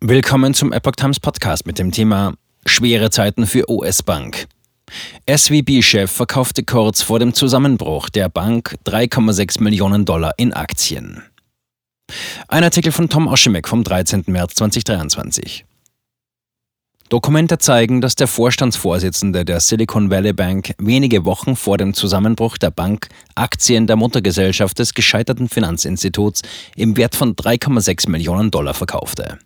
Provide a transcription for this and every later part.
Willkommen zum Epoch Times Podcast mit dem Thema Schwere Zeiten für US-Bank. SVB-Chef verkaufte kurz vor dem Zusammenbruch der Bank 3,6 Millionen Dollar in Aktien. Ein Artikel von Tom Oschimek vom 13. März 2023. Dokumente zeigen, dass der Vorstandsvorsitzende der Silicon Valley Bank wenige Wochen vor dem Zusammenbruch der Bank Aktien der Muttergesellschaft des gescheiterten Finanzinstituts im Wert von 3,6 Millionen Dollar verkaufte.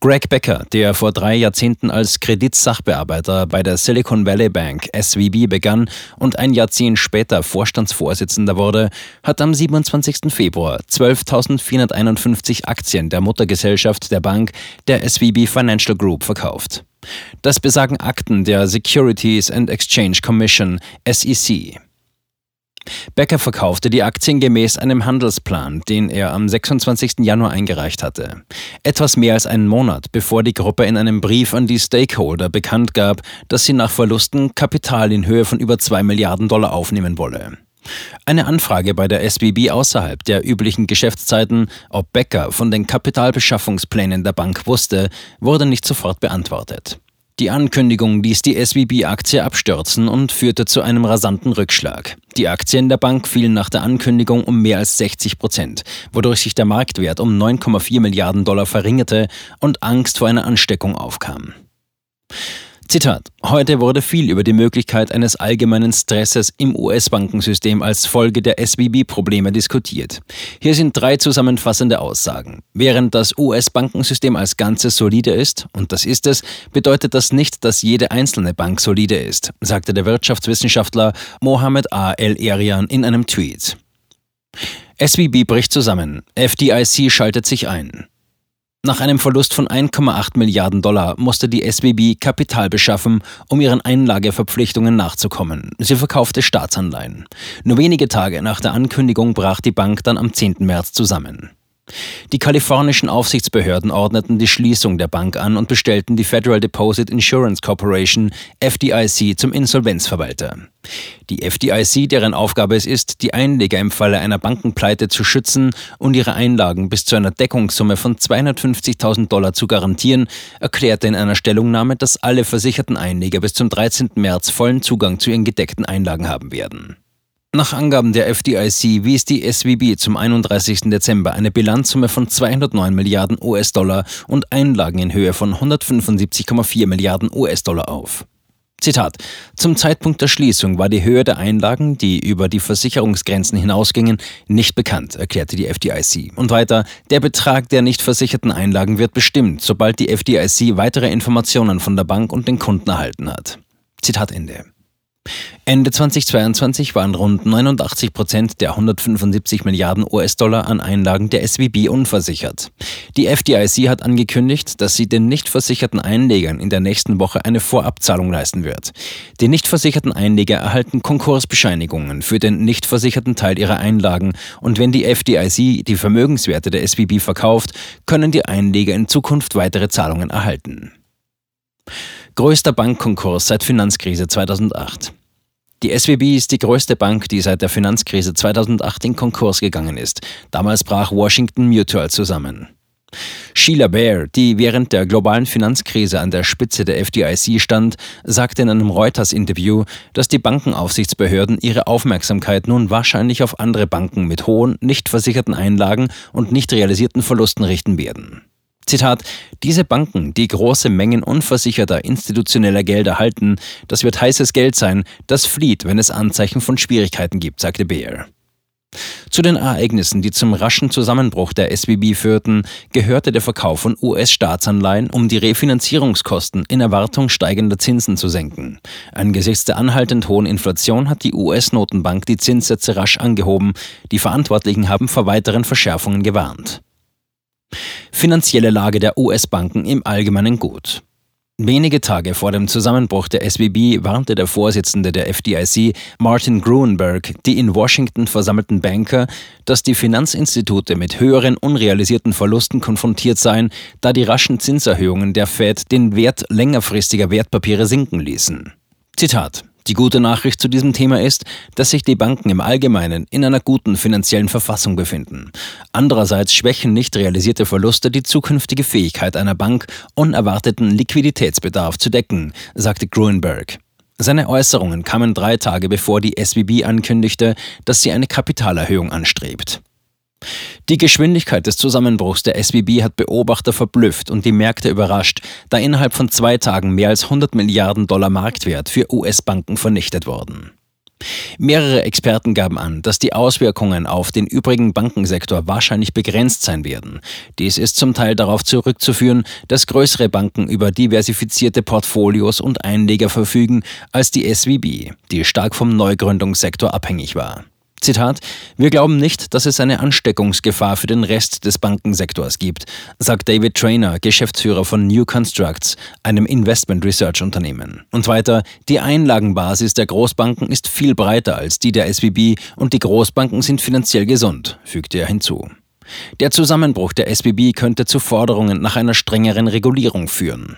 Greg Becker, der vor drei Jahrzehnten als Kreditsachbearbeiter bei der Silicon Valley Bank SVB begann und ein Jahrzehnt später Vorstandsvorsitzender wurde, hat am 27. Februar 12.451 Aktien der Muttergesellschaft der Bank, der SVB Financial Group, verkauft. Das besagen Akten der Securities and Exchange Commission SEC. Becker verkaufte die Aktien gemäß einem Handelsplan, den er am 26. Januar eingereicht hatte. Etwas mehr als einen Monat, bevor die Gruppe in einem Brief an die Stakeholder bekannt gab, dass sie nach Verlusten Kapital in Höhe von über 2 Milliarden Dollar aufnehmen wolle. Eine Anfrage bei der SBB außerhalb der üblichen Geschäftszeiten, ob Becker von den Kapitalbeschaffungsplänen der Bank wusste, wurde nicht sofort beantwortet. Die Ankündigung ließ die SVB-Aktie abstürzen und führte zu einem rasanten Rückschlag. Die Aktien der Bank fielen nach der Ankündigung um mehr als 60 Prozent, wodurch sich der Marktwert um 9,4 Milliarden Dollar verringerte und Angst vor einer Ansteckung aufkam. Zitat. Heute wurde viel über die Möglichkeit eines allgemeinen Stresses im US-Bankensystem als Folge der SVB-Probleme diskutiert. Hier sind drei zusammenfassende Aussagen. Während das US-Bankensystem als Ganzes solide ist, und das ist es, bedeutet das nicht, dass jede einzelne Bank solide ist, sagte der Wirtschaftswissenschaftler Mohammed A. El-Erian in einem Tweet. SVB bricht zusammen. FDIC schaltet sich ein. Nach einem Verlust von 1,8 Milliarden Dollar musste die SBB Kapital beschaffen, um ihren Einlageverpflichtungen nachzukommen. Sie verkaufte Staatsanleihen. Nur wenige Tage nach der Ankündigung brach die Bank dann am 10. März zusammen. Die kalifornischen Aufsichtsbehörden ordneten die Schließung der Bank an und bestellten die Federal Deposit Insurance Corporation FDIC zum Insolvenzverwalter. Die FDIC, deren Aufgabe es ist, die Einleger im Falle einer Bankenpleite zu schützen und ihre Einlagen bis zu einer Deckungssumme von 250.000 Dollar zu garantieren, erklärte in einer Stellungnahme, dass alle versicherten Einleger bis zum 13. März vollen Zugang zu ihren gedeckten Einlagen haben werden. Nach Angaben der FDIC wies die SWB zum 31. Dezember eine Bilanzsumme von 209 Milliarden US-Dollar und Einlagen in Höhe von 175,4 Milliarden US-Dollar auf. Zitat. Zum Zeitpunkt der Schließung war die Höhe der Einlagen, die über die Versicherungsgrenzen hinausgingen, nicht bekannt, erklärte die FDIC. Und weiter, der Betrag der nicht versicherten Einlagen wird bestimmt, sobald die FDIC weitere Informationen von der Bank und den Kunden erhalten hat. Zitat Ende. Ende 2022 waren rund 89 Prozent der 175 Milliarden US-Dollar an Einlagen der SVB unversichert. Die FDIC hat angekündigt, dass sie den nicht versicherten Einlegern in der nächsten Woche eine Vorabzahlung leisten wird. Die nicht versicherten Einleger erhalten Konkursbescheinigungen für den nicht versicherten Teil ihrer Einlagen und wenn die FDIC die Vermögenswerte der SVB verkauft, können die Einleger in Zukunft weitere Zahlungen erhalten. Größter Bankkonkurs seit Finanzkrise 2008. Die SWB ist die größte Bank, die seit der Finanzkrise 2008 in Konkurs gegangen ist. Damals brach Washington Mutual zusammen. Sheila Bair, die während der globalen Finanzkrise an der Spitze der FDIC stand, sagte in einem Reuters-Interview, dass die Bankenaufsichtsbehörden ihre Aufmerksamkeit nun wahrscheinlich auf andere Banken mit hohen, nicht versicherten Einlagen und nicht realisierten Verlusten richten werden. Zitat, diese Banken, die große Mengen unversicherter institutioneller Gelder halten, das wird heißes Geld sein, das flieht, wenn es Anzeichen von Schwierigkeiten gibt, sagte Baer. Zu den Ereignissen, die zum raschen Zusammenbruch der SWB führten, gehörte der Verkauf von US-Staatsanleihen, um die Refinanzierungskosten in Erwartung steigender Zinsen zu senken. Angesichts der anhaltend hohen Inflation hat die US-Notenbank die Zinssätze rasch angehoben. Die Verantwortlichen haben vor weiteren Verschärfungen gewarnt. Finanzielle Lage der US-Banken im Allgemeinen gut. Wenige Tage vor dem Zusammenbruch der SBB warnte der Vorsitzende der FDIC, Martin Gruenberg, die in Washington versammelten Banker, dass die Finanzinstitute mit höheren unrealisierten Verlusten konfrontiert seien, da die raschen Zinserhöhungen der Fed den Wert längerfristiger Wertpapiere sinken ließen. Zitat Die gute Nachricht zu diesem Thema ist, dass sich die Banken im Allgemeinen in einer guten finanziellen Verfassung befinden. Andererseits schwächen nicht realisierte Verluste die zukünftige Fähigkeit einer Bank, unerwarteten Liquiditätsbedarf zu decken, sagte Gruenberg. Seine Äußerungen kamen drei Tage bevor die SWB ankündigte, dass sie eine Kapitalerhöhung anstrebt. Die Geschwindigkeit des Zusammenbruchs der SWB hat Beobachter verblüfft und die Märkte überrascht, da innerhalb von zwei Tagen mehr als 100 Milliarden Dollar Marktwert für US-Banken vernichtet wurden. Mehrere Experten gaben an, dass die Auswirkungen auf den übrigen Bankensektor wahrscheinlich begrenzt sein werden. Dies ist zum Teil darauf zurückzuführen, dass größere Banken über diversifizierte Portfolios und Einleger verfügen als die SWB, die stark vom Neugründungssektor abhängig war. Zitat, wir glauben nicht, dass es eine Ansteckungsgefahr für den Rest des Bankensektors gibt, sagt David Trainer, Geschäftsführer von New Constructs, einem Investment Research Unternehmen. Und weiter, die Einlagenbasis der Großbanken ist viel breiter als die der SWB und die Großbanken sind finanziell gesund, fügte er hinzu. Der Zusammenbruch der SBB könnte zu Forderungen nach einer strengeren Regulierung führen.